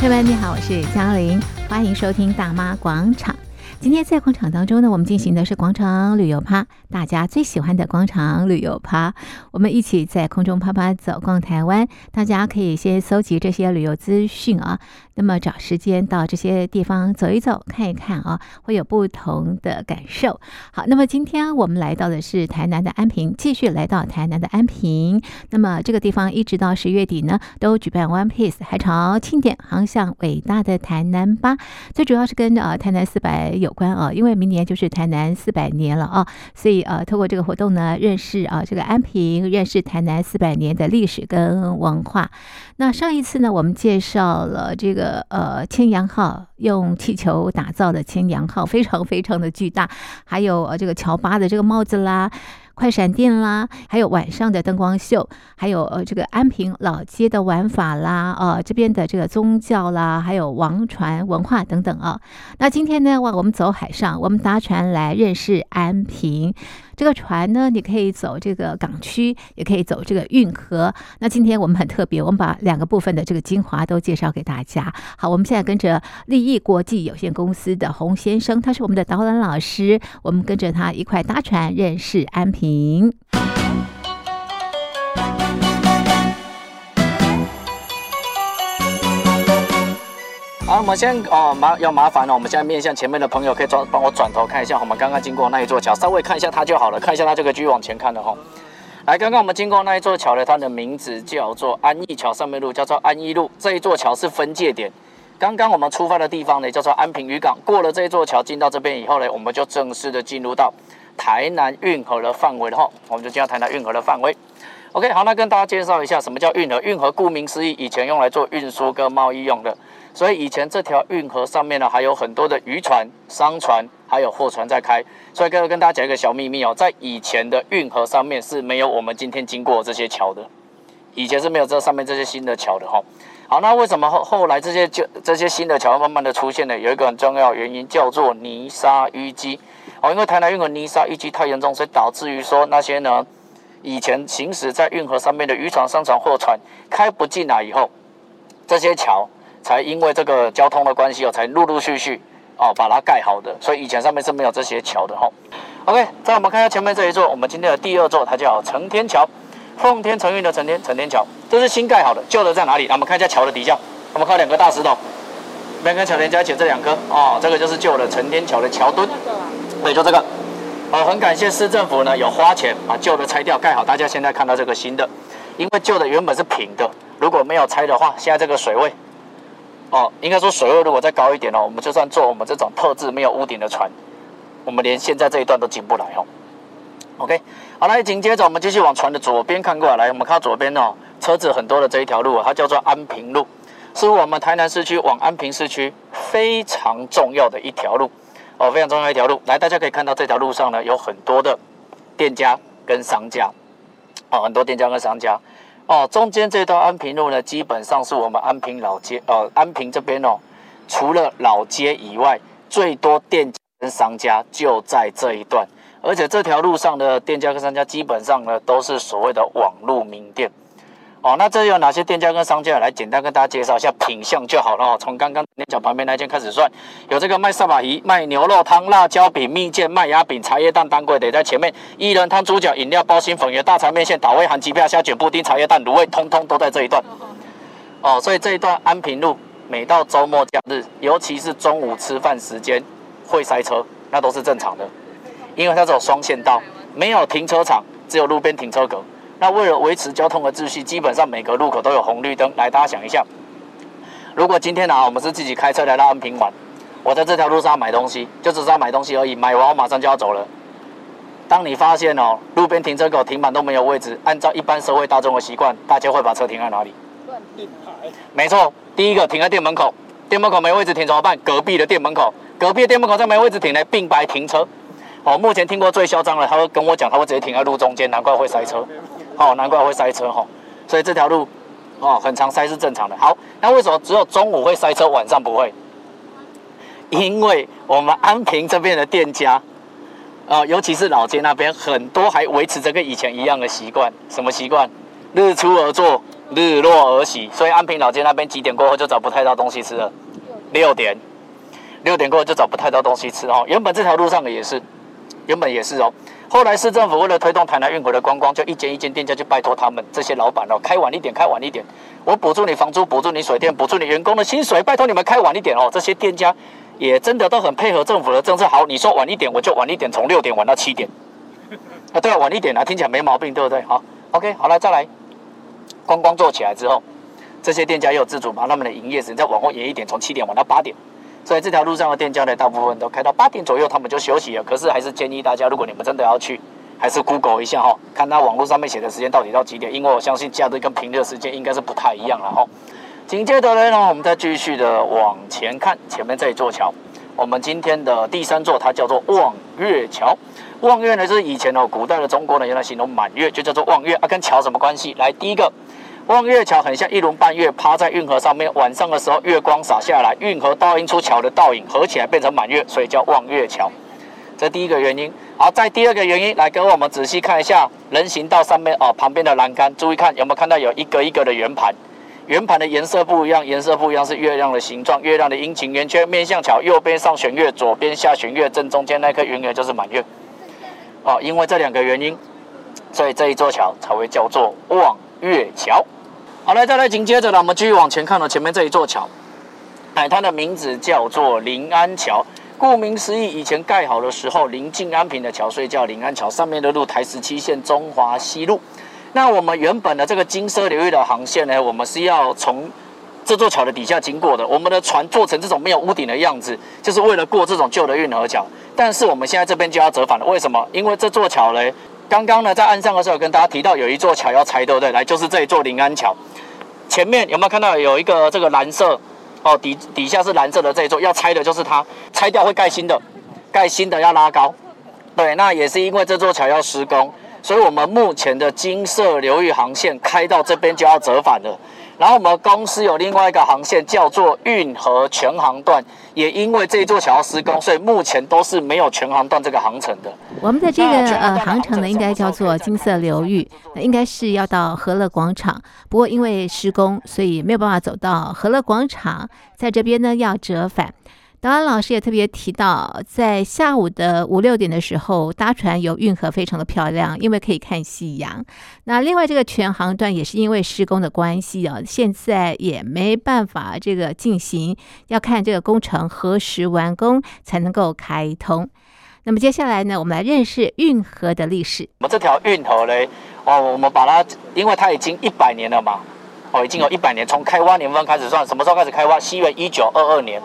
朋友们，你好，我是江玲，欢迎收听大妈广场。今天在广场当中呢，我们进行的是广场旅游趴，大家最喜欢的广场旅游趴。我们一起在空中啪啪走逛台湾，大家可以先搜集这些旅游资讯啊，那么找时间到这些地方走一走、看一看啊，会有不同的感受。好，那么今天我们来到的是台南的安平，继续来到台南的安平。那么这个地方一直到十月底呢，都举办 One Piece 海潮庆典，航向伟大的台南吧。最主要是跟呃台南四百。有关啊，因为明年就是台南四百年了啊，所以呃，透过这个活动呢，认识啊这个安平，认识台南四百年的历史跟文化。那上一次呢，我们介绍了这个呃千阳号，用气球打造的千阳号，非常非常的巨大，还有呃这个乔巴的这个帽子啦。快闪电啦，还有晚上的灯光秀，还有呃这个安平老街的玩法啦，呃这边的这个宗教啦，还有王船文化等等啊。那今天呢，哇，我们走海上，我们搭船来认识安平。这个船呢，你可以走这个港区，也可以走这个运河。那今天我们很特别，我们把两个部分的这个精华都介绍给大家。好，我们现在跟着利益国际有限公司的洪先生，他是我们的导览老师，我们跟着他一块搭船认识安平。我们先哦麻要麻烦了。我们现在面向前面的朋友，可以转帮我转头看一下，我们刚刚经过那一座桥，稍微看一下它就好了。看一下它就可以继续往前看了哈。来，刚刚我们经过那一座桥呢，它的名字叫做安义桥，上面路叫做安义路。这一座桥是分界点。刚刚我们出发的地方呢，叫做安平渔港。过了这一座桥，进到这边以后呢，我们就正式的进入到台南运河的范围了哈。我们就进到台南运河的范围。OK，好，那跟大家介绍一下什么叫运河。运河顾名思义，以前用来做运输跟贸易用的。所以以前这条运河上面呢，还有很多的渔船、商船，还有货船在开。所以跟跟大家讲一个小秘密哦，在以前的运河上面是没有我们今天经过这些桥的，以前是没有这上面这些新的桥的哈。好，那为什么后后来这些就这些新的桥慢慢的出现呢？有一个很重要原因叫做泥沙淤积哦，因为台南运河泥沙淤积太严重，所以导致于说那些呢以前行驶在运河上面的渔船、商船、货船开不进来以后，这些桥。才因为这个交通的关系哦，才陆陆续续哦把它盖好的，所以以前上面是没有这些桥的哈。OK，再我们看一下前面这一座，我们今天的第二座，它叫承天桥，奉天承运的承天承天桥，这是新盖好的，旧的在哪里？那我们看一下桥的底下，我们看两个大石头，边跟桥连在一起这两颗哦，这个就是旧的承天桥的桥墩，对，就这个。哦，很感谢市政府呢有花钱把旧的拆掉盖好，大家现在看到这个新的，因为旧的原本是平的，如果没有拆的话，现在这个水位。哦，应该说水位如果再高一点哦，我们就算坐我们这种特制没有屋顶的船，我们连现在这一段都进不来哦。OK，好，来紧接着我们继续往船的左边看过来，我们看左边哦，车子很多的这一条路，它叫做安平路，是我们台南市区往安平市区非常重要的一条路哦，非常重要一条路。来，大家可以看到这条路上呢有很多的店家跟商家，哦，很多店家跟商家。哦，中间这段安平路呢，基本上是我们安平老街，呃，安平这边哦，除了老街以外，最多店家跟商家就在这一段，而且这条路上的店家跟商家基本上呢，都是所谓的网络名店。哦，那这有哪些店家跟商家？来简单跟大家介绍一下品相就好了哦。从刚刚那脚旁边那间开始算，有这个卖萨巴鱼、卖牛肉汤、辣椒饼、蜜饯、麦芽饼、茶叶蛋、当归的在前面。薏仁汤、猪脚、饮料、包心粉圆、大肠面线、岛味、含鸡票、虾卷、布丁、茶叶蛋、卤味，通通都在这一段。哦，所以这一段安平路，每到周末假日，尤其是中午吃饭时间，会塞车，那都是正常的，因为它这种双线道，没有停车场，只有路边停车格。那为了维持交通的秩序，基本上每个路口都有红绿灯。来，大家想一下，如果今天呢、我们是自己开车来到安平玩，我在这条路上买东西，就只是要买东西而已，买完我马上就要走了。当你发现哦，路边停车口停满都没有位置，按照一般社会大众的习惯，大家会把车停在哪里？断定牌。没错，第一个停在店门口，店门口没位置停怎么办？隔壁的店门口，隔壁的店门口再没位置停呢，并排停车。哦，目前听过最嚣张的，他会跟我讲，他会直接停在路中间，难怪会塞车。哦，难怪会塞车哈，所以这条路哦很常塞是正常的。好，那为什么只有中午会塞车，晚上不会？因为我们安平这边的店家，呃，尤其是老街那边，很多还维持着跟以前一样的习惯。什么习惯？日出而作，日落而息，所以安平老街那边几点过后就找不太到东西吃了。六点，六点过后就找不太到东西吃哦。原本这条路上的也是，原本也是哦。后来市政府为了推动台南运河的观光，就一间一间店家去拜托他们这些老板哦，开晚一点，开晚一点。我补助你房租，补助你水电，补助你员工的薪水，拜托你们开晚一点哦。这些店家也真的都很配合政府的政策。好，你说晚一点，我就晚一点，从六点晚到七点。啊，对啊，晚一点啊，听起来没毛病，对不对？好，OK，好了再来。观光做起来之后，这些店家也有自主把他们的营业时间往后延一点，从七点晚到八点。所以这条路上的店家呢，大部分都开到八点左右，他们就休息了。可是还是建议大家，如果你们真的要去，还是 Google 一下哈，看他网络上面写的时间到底到几点。因为我相信假日跟平日的时间应该是不太一样了哈。紧接着呢，我们再继续的往前看，前面这一座桥，我们今天的第三座，它叫做望月桥。望月呢，是以前哦，古代的中国人用来形容满月，就叫做望月啊。跟桥什么关系？来，第一个。望月桥很像一轮半月趴在运河上面，晚上的时候月光洒下来，运河倒映出桥的倒影，合起来变成满月，所以叫望月桥。这第一个原因。好，再第二个原因，来跟我们仔细看一下人行道上面哦，旁边的栏杆，注意看有没有看到有一个一个的圆盘，圆盘的颜色不一样，颜色不一样是月亮的形状，月亮的阴晴圆缺，面向桥，右边上弦月，左边下弦月，正中间那颗圆圆就是满月。哦，因为这两个原因，所以这一座桥才会叫做望月桥。好了，再来紧接着呢，我们继续往前看了前面这一座桥，哎，它的名字叫做临安桥。顾名思义，以前盖好的时候临近安平的桥，所以叫临安桥。上面的路台十七线中华西路。那我们原本的这个金色流域的航线呢，我们是要从这座桥的底下经过的。我们的船做成这种没有屋顶的样子，就是为了过这种旧的运河桥。但是我们现在这边就要折返了，为什么？因为这座桥呢，刚刚呢在岸上的时候跟大家提到有一座桥要拆，对不对？来，就是这一座临安桥。前面有没有看到有一个这个蓝色哦，底底下是蓝色的这一座要拆的就是它，拆掉会盖新的，盖新的要拉高，对，那也是因为这座桥要施工，所以我们目前的金色流域航线开到这边就要折返了。然后我们公司有另外一个航线叫做运河全航段，也因为这座桥要施工，所以目前都是没有全航段这个航程的。我们的这个呃航程呢，应该叫做金色流域，那应该是要到和乐广场，不过因为施工，所以没有办法走到和乐广场，在这边呢要折返。导览老师也特别提到，在下午的五六点的时候搭船游运河非常的漂亮，因为可以看夕阳。那另外这个全航段也是因为施工的关系啊，现在也没办法这个进行，要看这个工程何时完工才能够开通。那么接下来呢，我们来认识运河的历史。我们这条运河嘞，哦，我们把它，因为它已经一百年了嘛，哦，已经有一百年，从开挖年份开始算，什么时候开始开挖？西元一九二二年。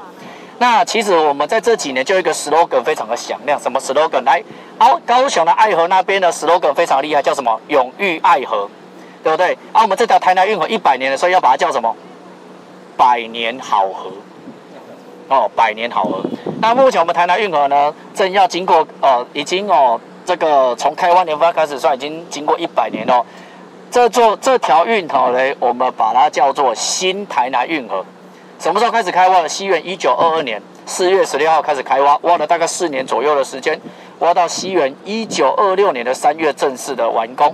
那其实我们在这几年就一个 slogan 非常的响亮，什么 slogan？来，高高雄的爱河那边的 slogan 非常厉害，叫什么？永浴爱河，对不对？啊，我们这条台南运河一百年的，所以要把它叫什么？百年好河。哦，百年好河。那目前我们台南运河呢，正要经过，呃，已经哦，这个从开挖年份开始算，已经经过一百年了。这座这条运河呢，我们把它叫做新台南运河。什么时候开始开挖的？西元一九二二年四月十六号开始开挖，挖了大概四年左右的时间，挖到西元一九二六年的三月正式的完工。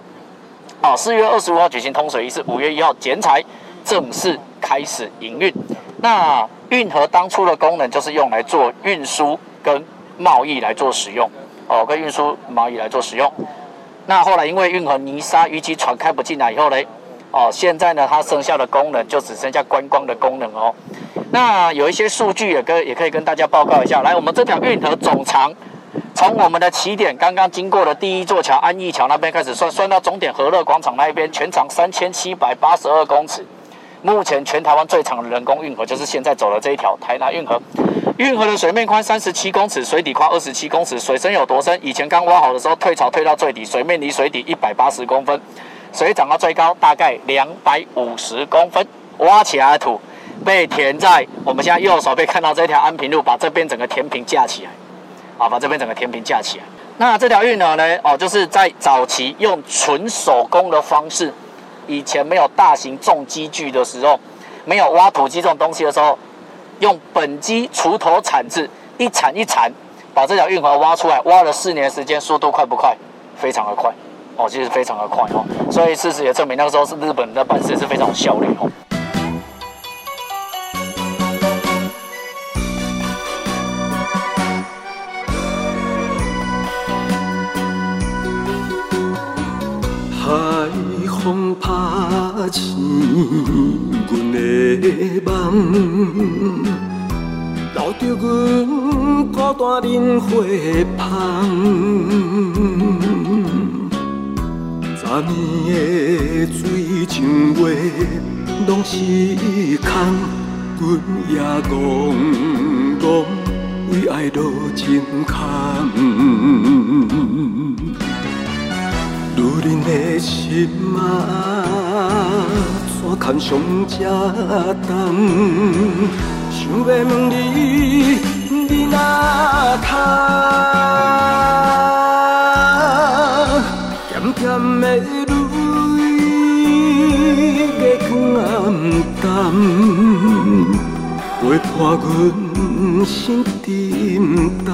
啊，四月二十五号举行通水仪式，五月一号剪彩，正式开始营运。那运河当初的功能就是用来做运输跟贸易来做使用，哦，跟运输贸易来做使用。那后来因为运河泥沙淤积，船开不进来以后呢？哦，现在呢，它剩下的功能就只剩下观光的功能哦。那有一些数据也跟也可以跟大家报告一下。来，我们这条运河总长，从我们的起点刚刚经过的第一座桥安义桥那边开始算，算到终点和乐广场那一边，全长三千七百八十二公尺。目前全台湾最长的人工运河就是现在走的这一条台南运河。运河的水面宽三十七公尺，水底宽二十七公尺。水深有多深？以前刚挖好的时候，退潮退到最底，水面离水底一百八十公分。水涨到最高大概两百五十公分，挖起来的土被填在我们现在右手边看到这条安平路，把这边整个填平架起来，啊，把这边整个填平架起来。那这条运河呢？哦，就是在早期用纯手工的方式，以前没有大型重机具的时候，没有挖土机这种东西的时候，用本机锄头铲子一铲一铲，把这条运河挖出来，挖了四年时间，速度快不快？非常的快。哦，其实非常的快哦。所以事实也证明那个时候是日本的办事是非常有效率哦。风拍醒阮的梦。留着阮孤单忍花香，昨年的水情话拢是空，阮也怣怣为爱落情空。女人的心啊，怎堪上这重？想要问你，你哪通？咸咸的泪，月光暗淡，陪伴阮心沉重。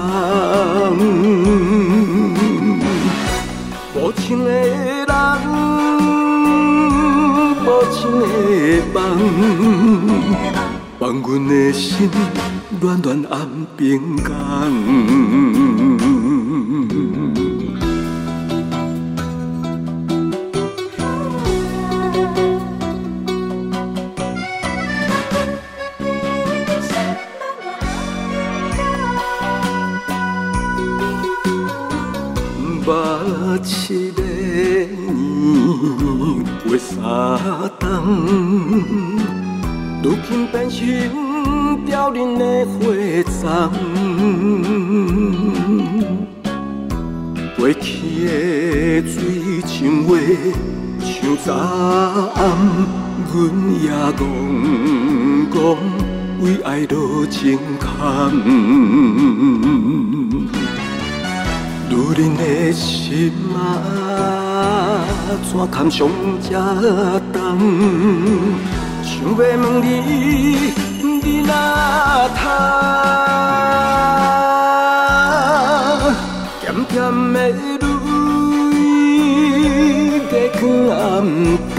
无情的人，无情的梦。放阮的心暖暖暗冰江。阮也怣怣为爱落情空。女人的心啊，怎堪伤这重？想要问你，你哪通？咸咸的泪，月光暗淡，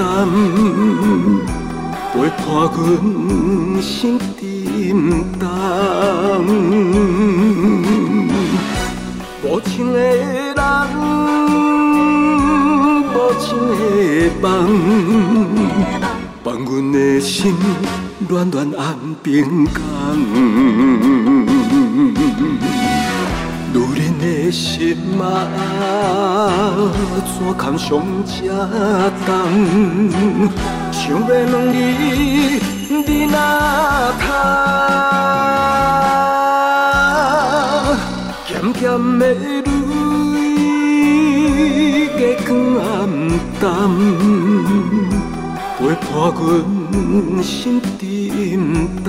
陪伴阮心沉重。无情的人，无情的梦。放阮的心暖暖暗冰江，女人的心啊，怎堪上这重？想要问你，你哪通？咸咸的泪，月光暗淡。陪伴阮心沉重，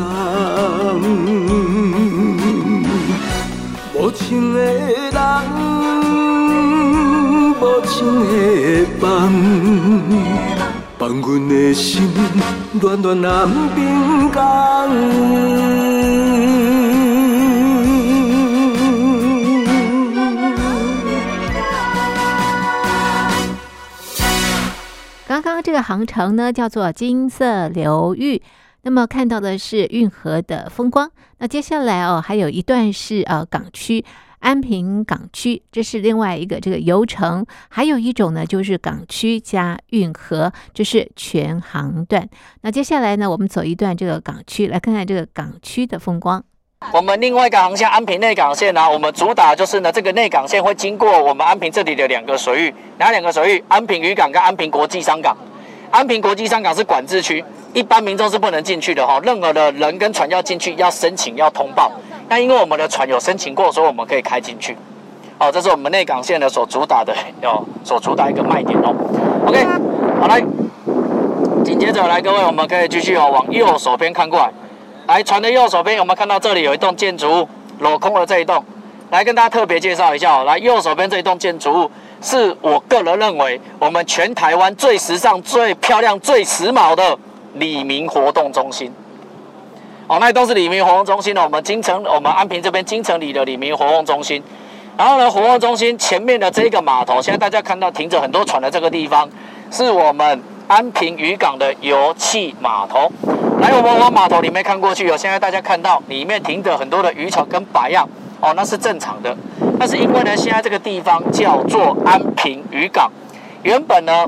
无情的人，无情的梦，放阮的心暖暖暗冰江。这个航程呢，叫做金色流域，那么看到的是运河的风光。那接下来哦，还有一段是呃港区安平港区，这是另外一个这个游程。还有一种呢，就是港区加运河，这是全航段。那接下来呢，我们走一段这个港区，来看看这个港区的风光。我们另外一个航线安平内港线呢、我们主打就是呢，这个内港线会经过我们安平这里的两个水域，哪两个水域？安平渔港跟安平国际商港。安平国际商港是管制区，一般民众是不能进去的哈。任何的人跟船要进去，要申请，要通报。那因为我们的船有申请过，所以我们可以开进去。好，这是我们内港线的所主打的哦，所主打一个卖点哦。OK，好来，紧接着来各位，我们可以继续哦，往右手边看过来。来，船的右手边，我们看到这里有一栋建筑物，镂空的这一栋，来跟大家特别介绍一下哦。来，右手边这一栋建筑物。是我个人认为，我们全台湾最时尚、最漂亮、最时髦的李明活动中心。哦，那都是里民活动中心的。我们金城，我们安平这边金城里的里民活动中心。然后呢，活动中心前面的这个码头，现在大家看到停着很多船的这个地方，是我们安平渔港的油气码头。来，我们往码头里面看过去哦，现在大家看到里面停着很多的渔船跟白样哦，那是正常的。那是因为呢，现在这个地方叫做安平渔港，原本呢，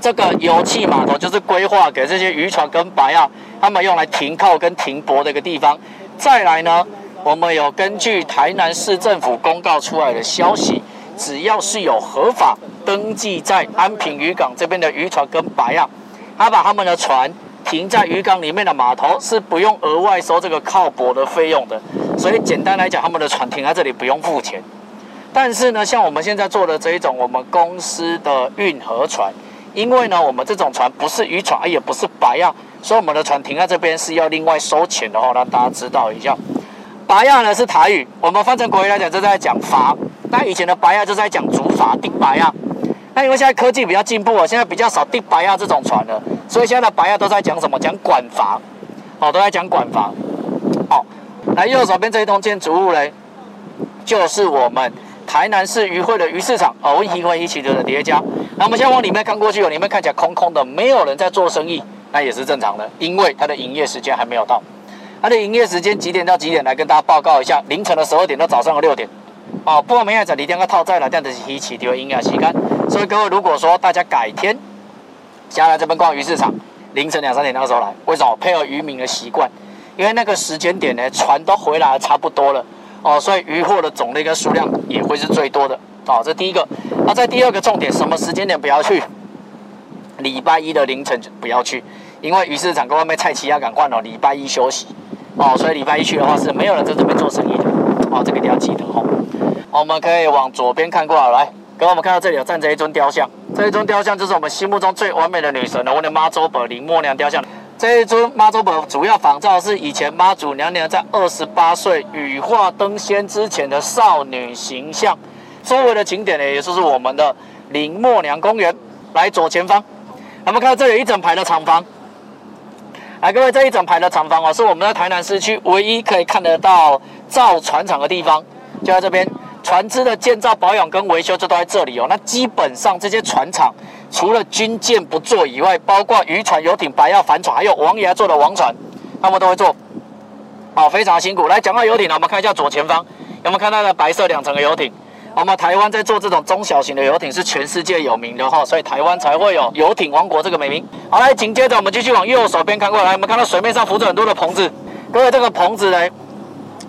这个油气码头就是规划给这些渔船跟白样他们用来停靠跟停泊的一个地方。再来呢，我们有根据台南市政府公告出来的消息，只要是有合法登记在安平渔港这边的渔船跟白样，他把他们的船。停在渔港里面的码头是不用额外收这个靠泊的费用的，所以简单来讲，他们的船停在这里不用付钱。但是呢，像我们现在做的这一种我们公司的运河船，因为呢，我们这种船不是渔船，也不是白样，所以我们的船停在这边是要另外收钱的哦，让大家知道一下。白样呢是台语，我们翻成国语来讲，就在讲筏。那以前的白样就在讲竹筏、钉白样。那因为现在科技比较进步了，现在比较少钉白亚这种船了，所以现在的白亚都在讲什么？讲管筏，哦，都在讲管筏。哦，来右手边这一栋建筑物呢，就是我们台南市渔会的鱼市场哦，一会一起的叠加。那我们现在往里面看过去哦，里面看起来空空的，没有人在做生意，那也是正常的，因为它的营业时间还没有到。它的营业时间几点到几点？来跟大家报告一下，凌晨的十二点到早上的六点。哦，不过明仔载你两个套在了，这样的是一起的营业时间。所以各位，如果说大家改天下来这边逛鱼市场，凌晨两三点那个时候来，为什么？配合渔民的习惯，因为那个时间点呢，船都回来差不多了哦，所以渔获的种类跟数量也会是最多的哦。这第一个，那在第二个重点，什么时间点不要去？礼拜一的凌晨就不要去，因为鱼市场跟外面菜市要赶快哦，礼拜一休息哦，所以礼拜一去的话是没有人在这边做生意的哦，这个一定要记得哦。我们可以往左边看过来，来，各位，我们看到这里有站着一尊雕像，这一尊雕像就是我们心目中最完美的女神了，我的妈祖婆林默娘雕像。这一尊妈祖婆主要仿造是以前妈祖娘娘在二十八岁羽化登仙之前的少女形象。周围的景点呢，也就是我们的林默娘公园。来左前方，我们看到这有一整排的厂房。来，各位，这一整排的厂房哦，是我们在台南市区唯一可以看得到造船厂的地方，就在这边。船只的建造、保养跟维修就都在这里哦。那基本上这些船厂除了军舰不做以外，包括渔船、游艇、白亚帆船，还有王爷做的王船，他们都会做。哦，非常辛苦。来讲到游艇呢，我们看一下左前方，有没有看到的白色两层的游艇？我们台湾在做这种中小型的游艇是全世界有名的哈，所以台湾才会有游艇王国这个美名。好，来紧接着我们继续往右手边看过来，我们看到水面上浮着很多的棚子。各位，这个棚子呢，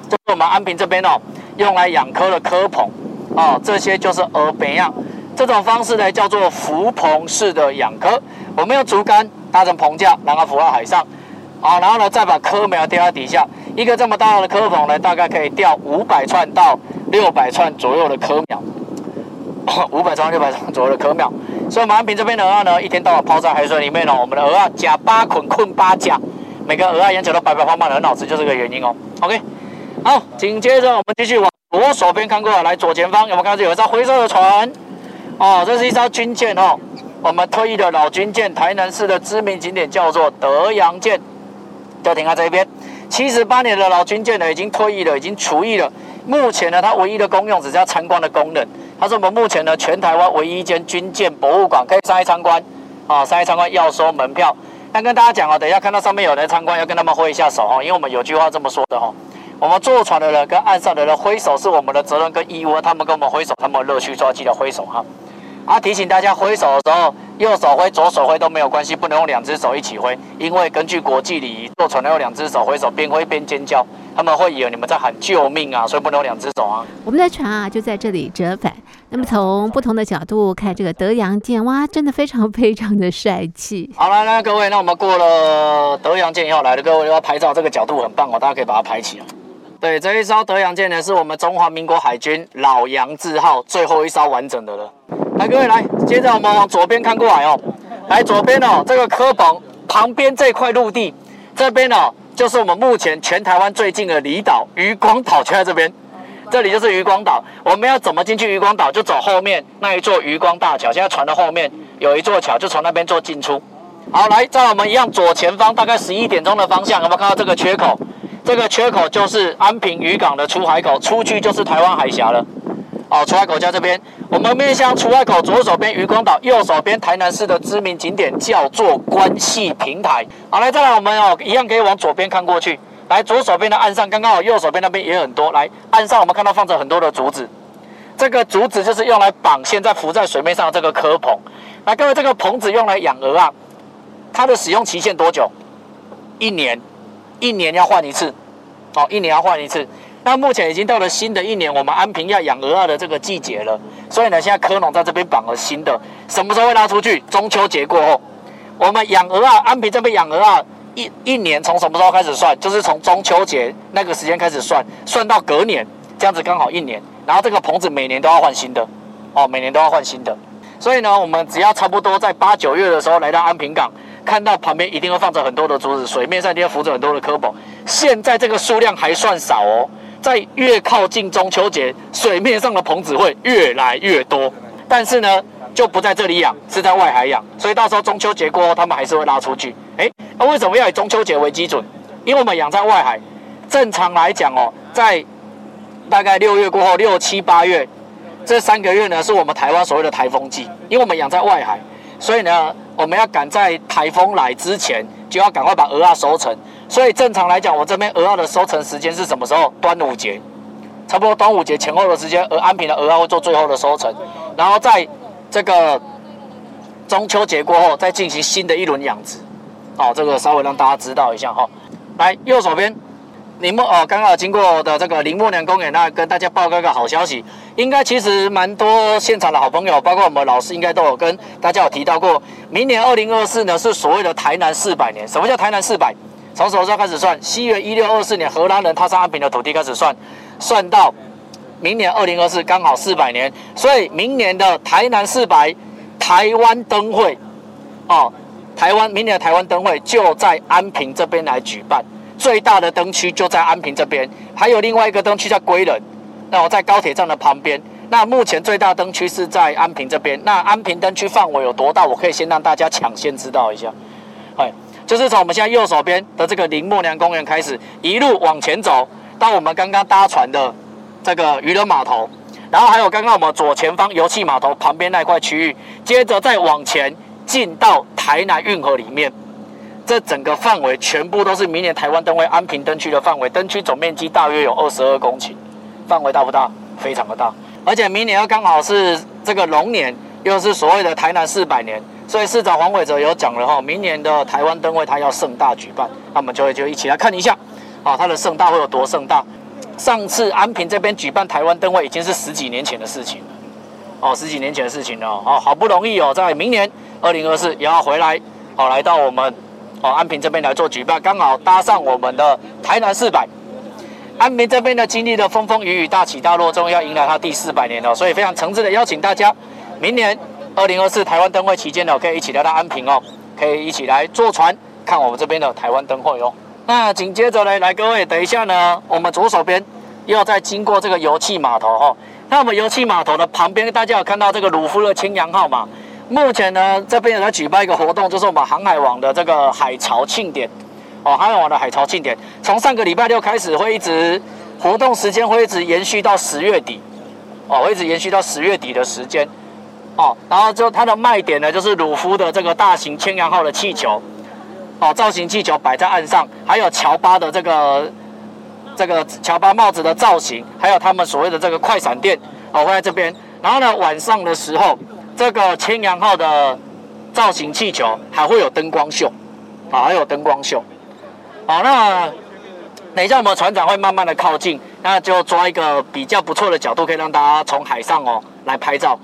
就是我们安平这边哦。用来养蚵的蚵棚，哦，这些就是蚵肥样。这种方式呢，叫做浮棚式的养蚵。我们用竹竿搭成棚架，然后浮到海上，啊、然后呢，再把蚵苗吊在底下。一个这么大的蚵棚呢，大概可以钓五百串到六百串左右的蚵苗，五百串六百串左右的蚵苗。所以，我们安平这边的鹅呢，一天到晚泡在海水里面哦。我们的鹅啊甲八捆困八甲，每个鹅啊眼球都白白胖胖的，很好吃，就是这个原因哦。OK。好，紧接着我们继续往左手边看过来，来左前方有没有看到有一艘灰色的船？哦，这是一艘军舰哦，我们退役的老军舰，台南市的知名景点叫做德阳舰，就停在这边。七十八年的老军舰呢，已经退役了，已经除役了。目前呢，它唯一的功用只是要参观的功能。它是我们目前呢全台湾唯一一间军舰博物馆，可以上去参观。啊，上去参观要收门票。但跟大家讲哦，等一下看到上面有人参观，要跟他们挥一下手哦，因为我们有句话这么说的哦。我们坐船的人跟岸上的人挥手是我们的责任跟义务，他们跟我们挥手，他们乐趣抓记得挥手哈。啊，提醒大家挥手的时候，右手挥、左手挥都没有关系，不能用两只手一起挥，因为根据国际礼仪，坐船要用两只手挥手，边挥边尖叫，他们会以为你们在喊救命啊，所以不能用两只手啊。我们的船啊就在这里折返，那么从不同的角度看这个德阳舰，哇，真的非常非常的帅气。好了，那各位，那我们过了德阳舰以后来了，各位要拍照，这个角度很棒哦，大家可以把它拍起来。对，这一艘德阳舰呢，是我们中华民国海军老杨字号最后一艘完整的了。来，各位来，接着我们往左边看过来哦。来，左边哦，这个蚵棚旁边这块陆地，这边哦，就是我们目前全台湾最近的离岛渔光岛，就在这边。这里就是渔光岛。我们要怎么进去渔光岛？就走后面那一座渔光大桥。现在船的后面有一座桥，就从那边做进出。好，来，在我们一样左前方，大概十一点钟的方向，有没有看到这个缺口？这个缺口就是安平渔港的出海口，出去就是台湾海峡了。哦，出海口在这边，我们面向出海口左手边渔光岛，右手边台南市的知名景点叫做关系平台。好，来再来，我们哦一样可以往左边看过去。来，左手边的岸上刚刚好，右手边那边也很多。来，岸上我们看到放着很多的竹子，这个竹子就是用来绑现在浮在水面上的这个蚵棚。来，各位，这个棚子用来养鹅啊，它的使用期限多久？一年，一年要换一次。哦，一年要换一次。那目前已经到了新的一年，我们安平要养鹅啊的这个季节了，所以呢，现在科农在这边绑了新的，什么时候会拉出去？中秋节过后，我们养鹅啊，安平这边养鹅啊一一年从什么时候开始算？就是从中秋节那个时间开始算，算到隔年，这样子刚好一年。然后这个棚子每年都要换新的，哦，每年都要换新的。所以呢，我们只要差不多在八九月的时候来到安平港，看到旁边一定会放着很多的竹子，水面上一定会浮着很多的科棚。现在这个数量还算少哦。在越靠近中秋节，水面上的棚子会越来越多，但是呢，就不在这里养，是在外海养，所以到时候中秋节过后，他们还是会拉出去。诶，那为什么要以中秋节为基准？因为我们养在外海，正常来讲哦，在大概六月过后，六七八月这三个月呢，是我们台湾所谓的台风季，因为我们养在外海，所以呢，我们要赶在台风来之前，就要赶快把鹅啊收成。所以正常来讲，我这边蚵仔的收成时间是什么时候？端午节，差不多端午节前后的时间，而安平的蚵仔会做最后的收成，然后在这个中秋节过后再进行新的一轮养殖。哦，这个稍微让大家知道一下哈。来，右手边林木哦，刚刚经过的这个林木娘公园，那跟大家报告一个好消息，应该其实蛮多现场的好朋友，包括我们老师，应该都有跟大家有提到过，明年二零二四呢是所谓的台南四百年。什么叫台南四百？从什么时候开始算？西元一六二四年，荷兰人踏上安平的土地开始算，算到明年二零二四，刚好四百年。所以明年的台南四百台湾灯会，哦，台湾明年的台湾灯会就在安平这边来举办，最大的灯区就在安平这边，还有另外一个灯区在归仁，那我在高铁站的旁边。那目前最大灯区是在安平这边。那安平灯区范围有多大？我可以先让大家抢先知道一下，哎。就是从我们现在右手边的这个林默娘公园开始，一路往前走到我们刚刚搭船的这个渔人码头，然后还有刚刚我们左前方油气码头旁边那块区域，接着再往前进到台南运河里面，这整个范围全部都是明年台湾灯会安平灯区的范围，灯区总面积大约有二十二公顷，范围大不大？非常的大，而且明年又刚好是这个龙年，又是所谓的台南四百年。所以市长黄伟哲有讲了哈，明年的台湾灯会他要盛大举办，那我们就就一起来看一下，啊，他的盛大会有多盛大？上次安平这边举办台湾灯会已经是十几年前的事情了，哦，十几年前的事情了，哦，好不容易哦，在明年二零二四也要回来，哦，来到我们哦安平这边来做举办，刚好搭上我们的台南四百，安平这边的经历的风风雨雨大起大落终于，要迎来它第四百年了，所以非常诚挚的邀请大家，明年。二零二四台湾灯会期间呢，可以一起来到安平哦，可以一起来坐船看我们这边的台湾灯会哦。那紧接着呢，来各位，等一下呢，我们左手边又要再经过这个油气码头哦。那我们油气码头的旁边，大家有看到这个鲁夫的青阳号吗？目前呢，这边有在举办一个活动，就是我们航海网的这个海潮庆典哦，航海网的海潮庆典，从上个礼拜六开始，会一直活动时间会一直延续到十月底哦，会一直延续到十月底的时间。哦，然后就它的卖点呢，就是鲁夫的这个大型千阳号的气球，哦，造型气球摆在岸上，还有乔巴的这个这个乔巴帽子的造型，还有他们所谓的这个快闪电，哦，会在这边。然后呢，晚上的时候，这个千阳号的造型气球还会有灯光秀，啊、还有灯光秀。好、哦，那等一下我们船长会慢慢的靠近，那就抓一个比较不错的角度，可以让大家从海上哦来拍照。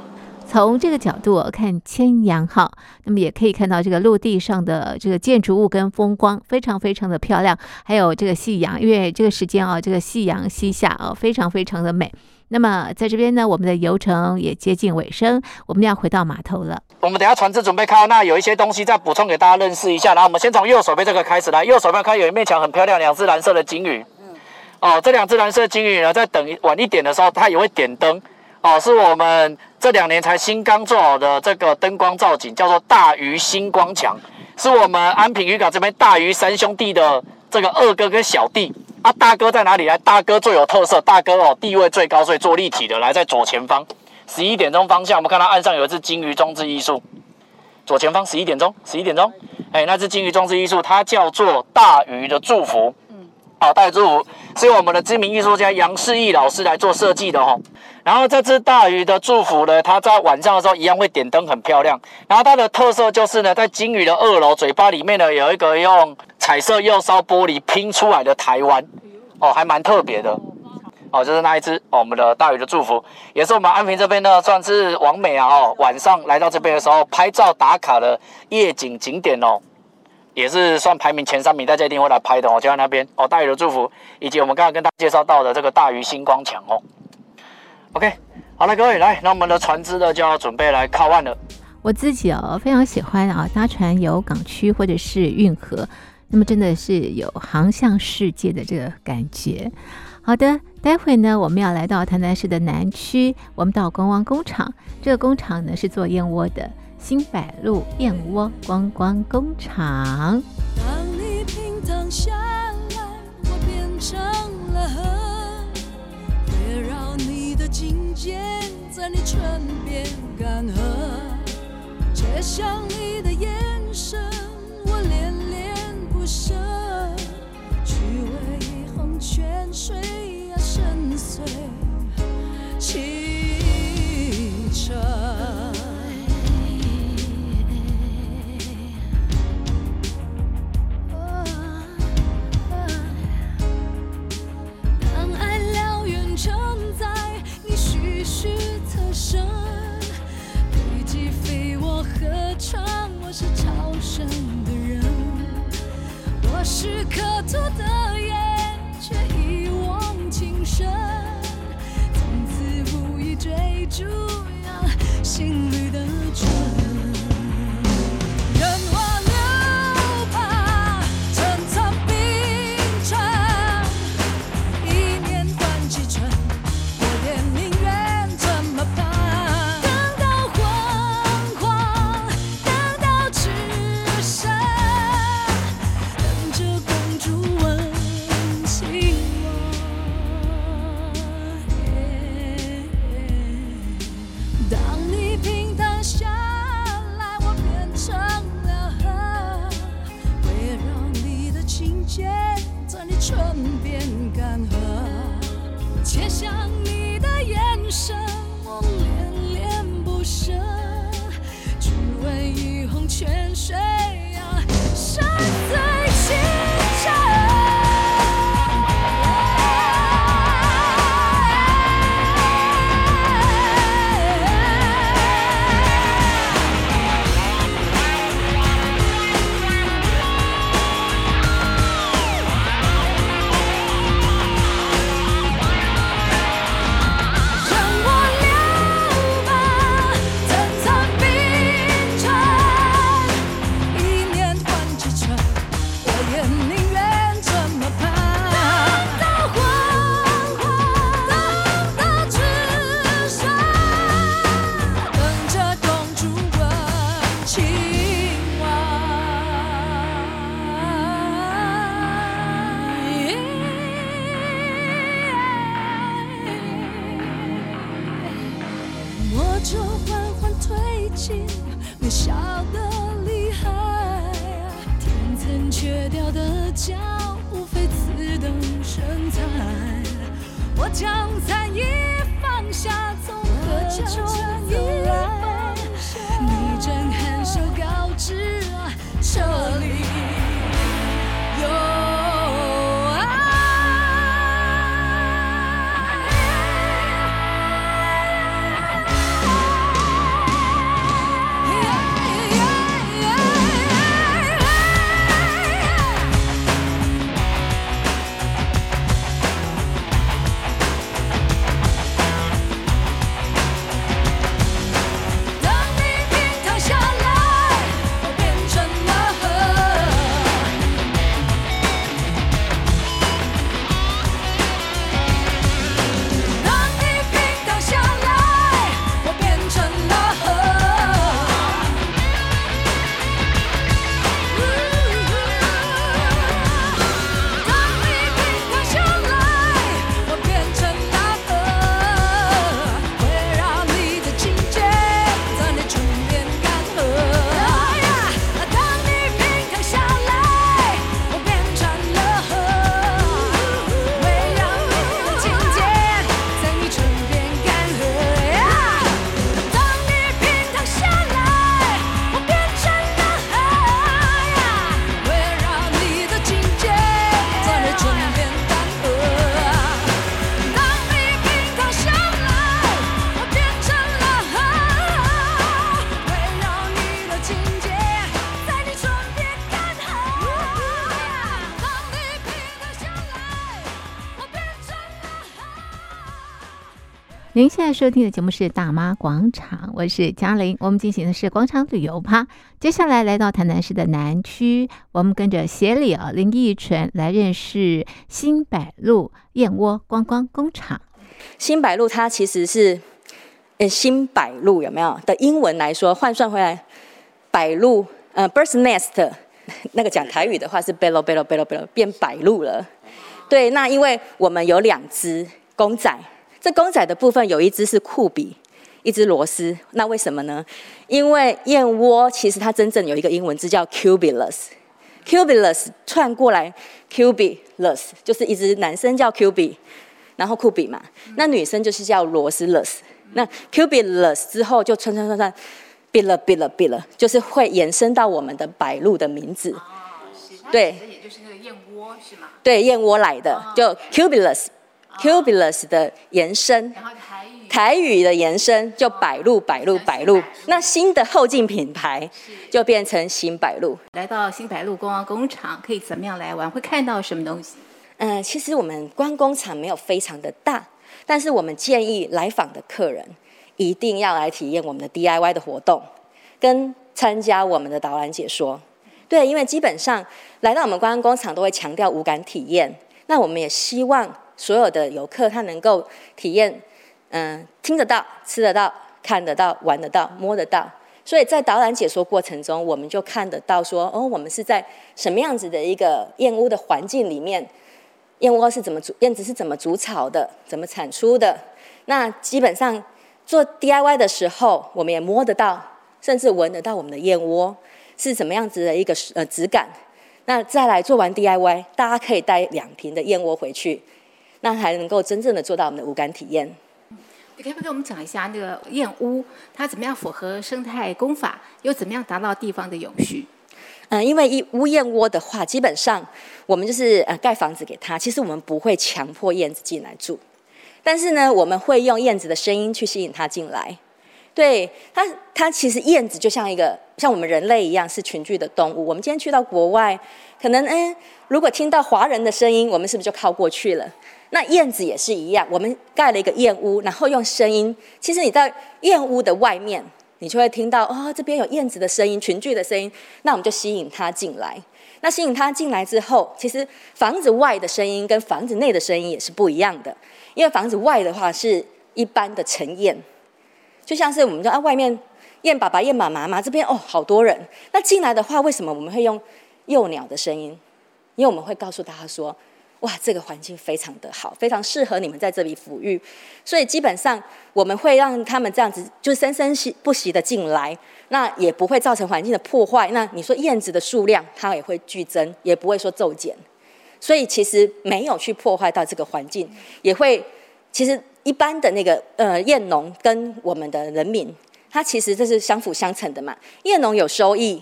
从这个角度看千阳号，那么也可以看到这个陆地上的这个建筑物跟风光，非常非常的漂亮。还有这个夕阳，因为这个时间啊，这个夕阳西下啊，非常非常的美。那么在这边呢，我们的游程也接近尾声，我们要回到码头了。我们等下船只准备开，那有一些东西再补充给大家认识一下。然后我们先从右手边这个开始来，右手边看有一面墙很漂亮，两只蓝色的鲸鱼。嗯。哦，这两只蓝色的鲸鱼呢，在等晚一点的时候，它也会点灯。哦，是我们。这两年才新刚做好的这个灯光造景，叫做大鱼星光墙，是我们安平渔港这边大鱼三兄弟的这个二哥跟小弟啊，大哥在哪里？来，大哥最有特色，大哥哦，地位最高，所以做立体的，来在左前方，十一点钟方向，我们看到岸上有一只鲸鱼装置艺术。左前方十一点钟，十一点钟，哎，那只鲸鱼装置艺术，它叫做大鱼的祝福。好，大鱼祝福是由我们的知名艺术家杨世义老师来做设计的哦。然后这只大鱼的祝福呢，它在晚上的时候一样会点灯，很漂亮。然后它的特色就是呢，在鲸鱼的二楼嘴巴里面呢，有一个用彩色釉烧玻璃拼出来的台湾。哦，还蛮特别的，哦，就是那一只哦，我们的大鱼的祝福，也是我们安平这边呢，算是完美啊哦，晚上来到这边的时候拍照打卡的夜景景点哦，也是算排名前三名，大家一定会来拍的哦，就在那边哦，大鱼的祝福，以及我们刚刚跟大家介绍到的这个大鱼星光墙哦，OK，好了，各位来，那我们的船只呢就要准备来靠岸了。我自己哦非常喜欢啊搭船游港区或者是运河。那么真的是有航向世界的这个感觉。好的，待会呢，我们要来到台南市的南区，我们到观光工厂。这个工厂呢是做燕窝的，新百路燕窝观光工厂。当你平躺下来，我变成了河，别让你的颈肩，在你唇边干涸，接上你的眼神，我恋恋。不舍，去为一泓泉水啊深邃清澈。生飞机飞，我何尝？我是超生的人，我是可做的烟，却一往情深。收听的节目是《大妈广场》，我是嘉玲。我们进行的是广场旅游趴。接下来来到台南市的南区，我们跟着协理啊林义纯来认识新百鹿燕窝观光工厂。新百鹿它其实是呃新百鹿有没有的英文来说换算回来，百鹿呃 birds nest 那个讲台语的话是 bello bello bello bello 变百鹿了。对，那因为我们有两只公仔。这公仔的部分有一只是酷比，一只螺丝。那为什么呢？因为燕窝其实它真正有一个英文字叫 cubulus，cubulus 串过来 cubulus 就是一只男生叫 Cubi，然后酷比嘛，那女生就是叫螺丝 lus。那 cubulus 之后就串串串串，Billa Billa Billa，就是会延伸到我们的白鹿的名字。哦，对，也就是那个燕窝是吗？对，燕窝来的，就 Cubilus。Cubilus 的延伸，台语的延伸就百鹿百鹿百鹿，那新的后进品牌就变成新百鹿。来到新百鹿观光工厂，可以怎么样来玩？会看到什么东西？嗯、呃，其实我们观光工厂没有非常的大，但是我们建议来访的客人一定要来体验我们的 DIY 的活动，跟参加我们的导览解说。对，因为基本上来到我们观光工厂都会强调五感体验，那我们也希望。所有的游客他能够体验，嗯、听得到、吃得到、看得到、玩得到、摸得到。所以在导览解说过程中，我们就看得到说，哦，我们是在什么样子的一个燕屋的环境里面，燕窝是怎么筑，燕子是怎么筑巢的，怎么产出的。那基本上做 DIY 的时候，我们也摸得到，甚至闻得到我们的燕窝是怎么样子的一个呃质感。那再来做完 DIY，大家可以带两瓶的燕窝回去。那才能够真正的做到我们的无感体验。你可以不跟我们讲一下那个燕屋，它怎么样符合生态工法，又怎么样达到地方的永续？嗯，因为一屋燕窝的话，基本上我们就是呃盖房子给它，其实我们不会强迫燕子进来住，但是呢，我们会用燕子的声音去吸引它进来。对它，它其实燕子就像一个像我们人类一样是群居的动物。我们今天去到国外，可能哎，如果听到华人的声音，我们是不是就靠过去了？那燕子也是一样，我们盖了一个燕屋，然后用声音。其实你在燕屋的外面，你就会听到哦，这边有燕子的声音，群聚的声音。那我们就吸引它进来。那吸引它进来之后，其实房子外的声音跟房子内的声音也是不一样的。因为房子外的话是一般的晨燕，就像是我们说啊，外面燕爸爸、燕妈妈嘛，这边哦好多人。那进来的话，为什么我们会用幼鸟的声音？因为我们会告诉大家说。哇，这个环境非常的好，非常适合你们在这里抚育，所以基本上我们会让他们这样子，就生生不息的进来，那也不会造成环境的破坏。那你说燕子的数量，它也会剧增，也不会说骤减，所以其实没有去破坏到这个环境，也会其实一般的那个呃燕农跟我们的人民，它其实这是相辅相成的嘛。燕农有收益，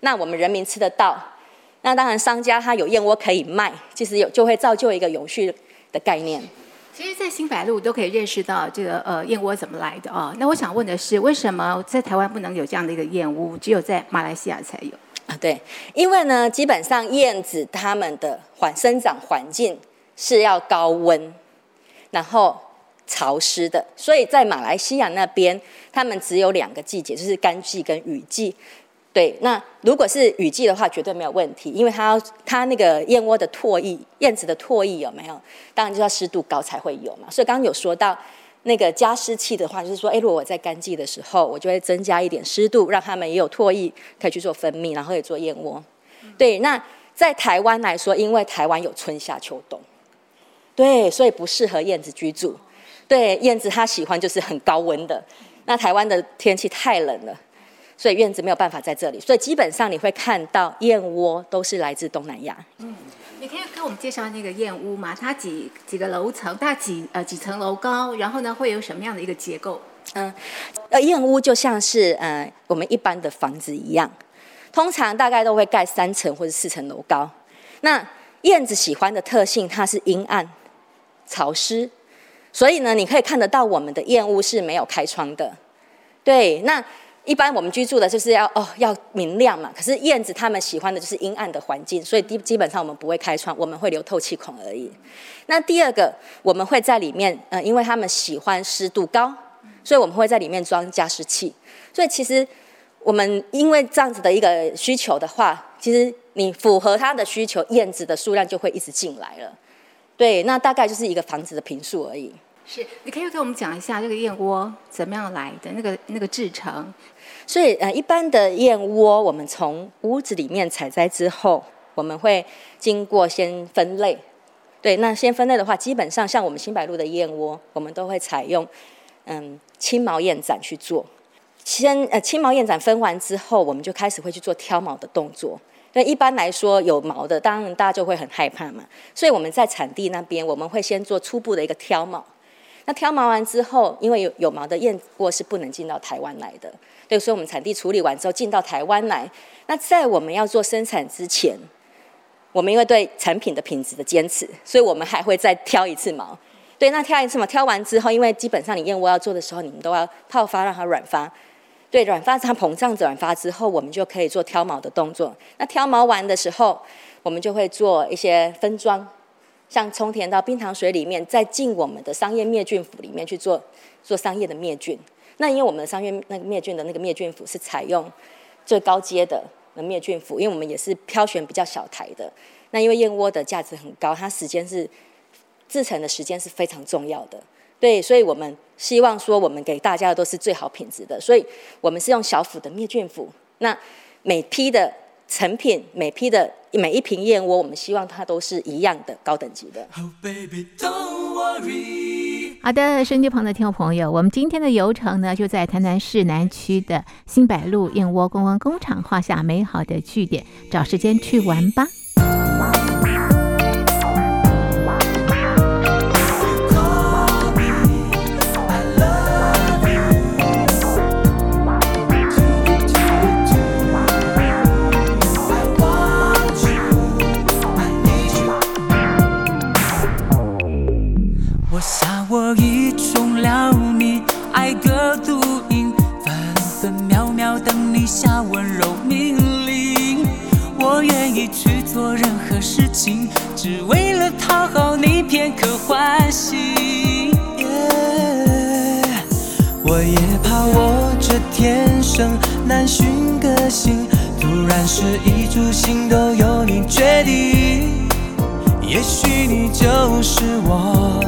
那我们人民吃得到。那当然，商家他有燕窝可以卖，其实有就会造就一个永续的概念。其实，在新百鹿都可以认识到这个呃燕窝怎么来的啊、哦。那我想问的是，为什么在台湾不能有这样的一个燕窝，只有在马来西亚才有？啊，对，因为呢，基本上燕子它们的环生长环境是要高温，然后潮湿的，所以在马来西亚那边，它们只有两个季节，就是干季跟雨季。对，那如果是雨季的话，绝对没有问题，因为它它那个燕窝的唾液，燕子的唾液有没有？当然就要湿度高才会有嘛。所以刚刚有说到那个加湿器的话，就是说，哎，如果我在干季的时候，我就会增加一点湿度，让它们也有唾液可以去做分泌，然后也做燕窝。对，那在台湾来说，因为台湾有春夏秋冬，对，所以不适合燕子居住。对，燕子它喜欢就是很高温的，那台湾的天气太冷了。所以院子没有办法在这里，所以基本上你会看到燕窝都是来自东南亚。嗯，你可以跟我们介绍那个燕屋吗？它几几个楼层？大几呃几层楼高？然后呢，会有什么样的一个结构？嗯，呃，燕屋就像是呃我们一般的房子一样，通常大概都会盖三层或者四层楼高。那燕子喜欢的特性，它是阴暗、潮湿，所以呢，你可以看得到我们的燕屋是没有开窗的。对，那。一般我们居住的就是要哦要明亮嘛，可是燕子它们喜欢的就是阴暗的环境，所以基基本上我们不会开窗，我们会留透气孔而已。那第二个，我们会在里面，呃，因为它们喜欢湿度高，所以我们会在里面装加湿器。所以其实我们因为这样子的一个需求的话，其实你符合它的需求，燕子的数量就会一直进来了。对，那大概就是一个房子的坪数而已。是，你可以给我们讲一下这个燕窝怎么样来的，那个那个制成。所以，呃，一般的燕窝，我们从屋子里面采摘之后，我们会经过先分类。对，那先分类的话，基本上像我们新北路的燕窝，我们都会采用嗯青毛燕盏去做。先呃青毛燕盏分完之后，我们就开始会去做挑毛的动作。那一般来说，有毛的，当然大家就会很害怕嘛。所以我们在产地那边，我们会先做初步的一个挑毛。那挑毛完之后，因为有有毛的燕窝是不能进到台湾来的。对，所以我们产地处理完之后进到台湾来。那在我们要做生产之前，我们因为对产品的品质的坚持，所以我们还会再挑一次毛。对，那挑一次毛，挑完之后，因为基本上你燕窝要做的时候，你们都要泡发让它软发。对，软发它膨胀软发之后，我们就可以做挑毛的动作。那挑毛完的时候，我们就会做一些分装，像充填到冰糖水里面，再进我们的商业灭菌釜里面去做做商业的灭菌。那因为我们的商业那个灭菌的那个灭菌釜是采用最高阶的的灭菌釜，因为我们也是挑选比较小台的。那因为燕窝的价值很高，它时间是制成的时间是非常重要的，对，所以我们希望说我们给大家的都是最好品质的，所以我们是用小釜的灭菌釜。那每批的成品，每批的每一瓶燕窝，我们希望它都是一样的高等级的。Oh, baby, 好的，身机旁的听众朋友，我们今天的游程呢，就在台南市南区的新北路燕窝观光工厂画下美好的句点，找时间去玩吧。事情只为了讨好你片刻欢喜。我也怕我这天生难寻个性，突然失意诸行都由你决定。也许你就是我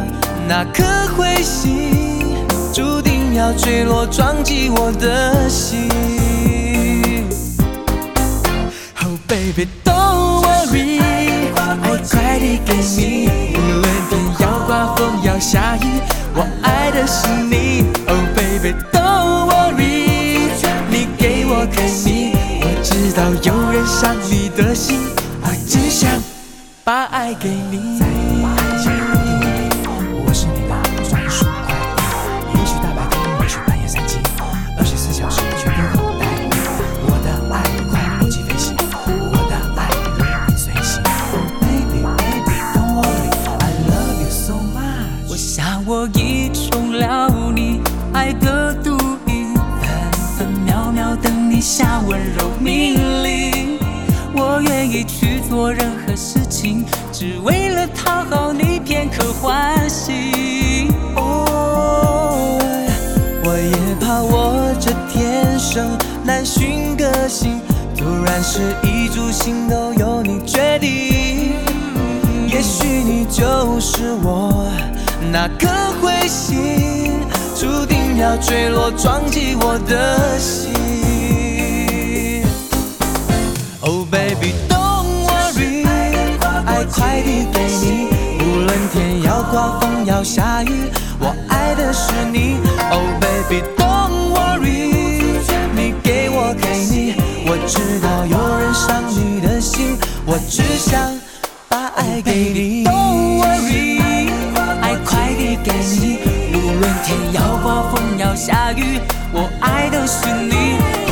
那颗彗星，注定要坠落撞击我的心。Oh baby, don't worry. 快递给你，无论天要刮风要下雨，我爱的是你。Oh baby, don't worry，你给我甜蜜，我知道有人伤你的心，我只想把爱给你。做任何事情，只为了讨好你片刻欢喜。哦，我也怕我这天生难寻个性，突然失意诸行都由你决定。也许你就是我。那颗彗星注定要坠落，撞击我的心。下雨，我爱的是你。Oh baby, don't worry，你给我给你，我知道有人伤你的心，我只想把爱给你。Don't worry 爱快递。给你，无论天要刮风要下雨，我爱的是你。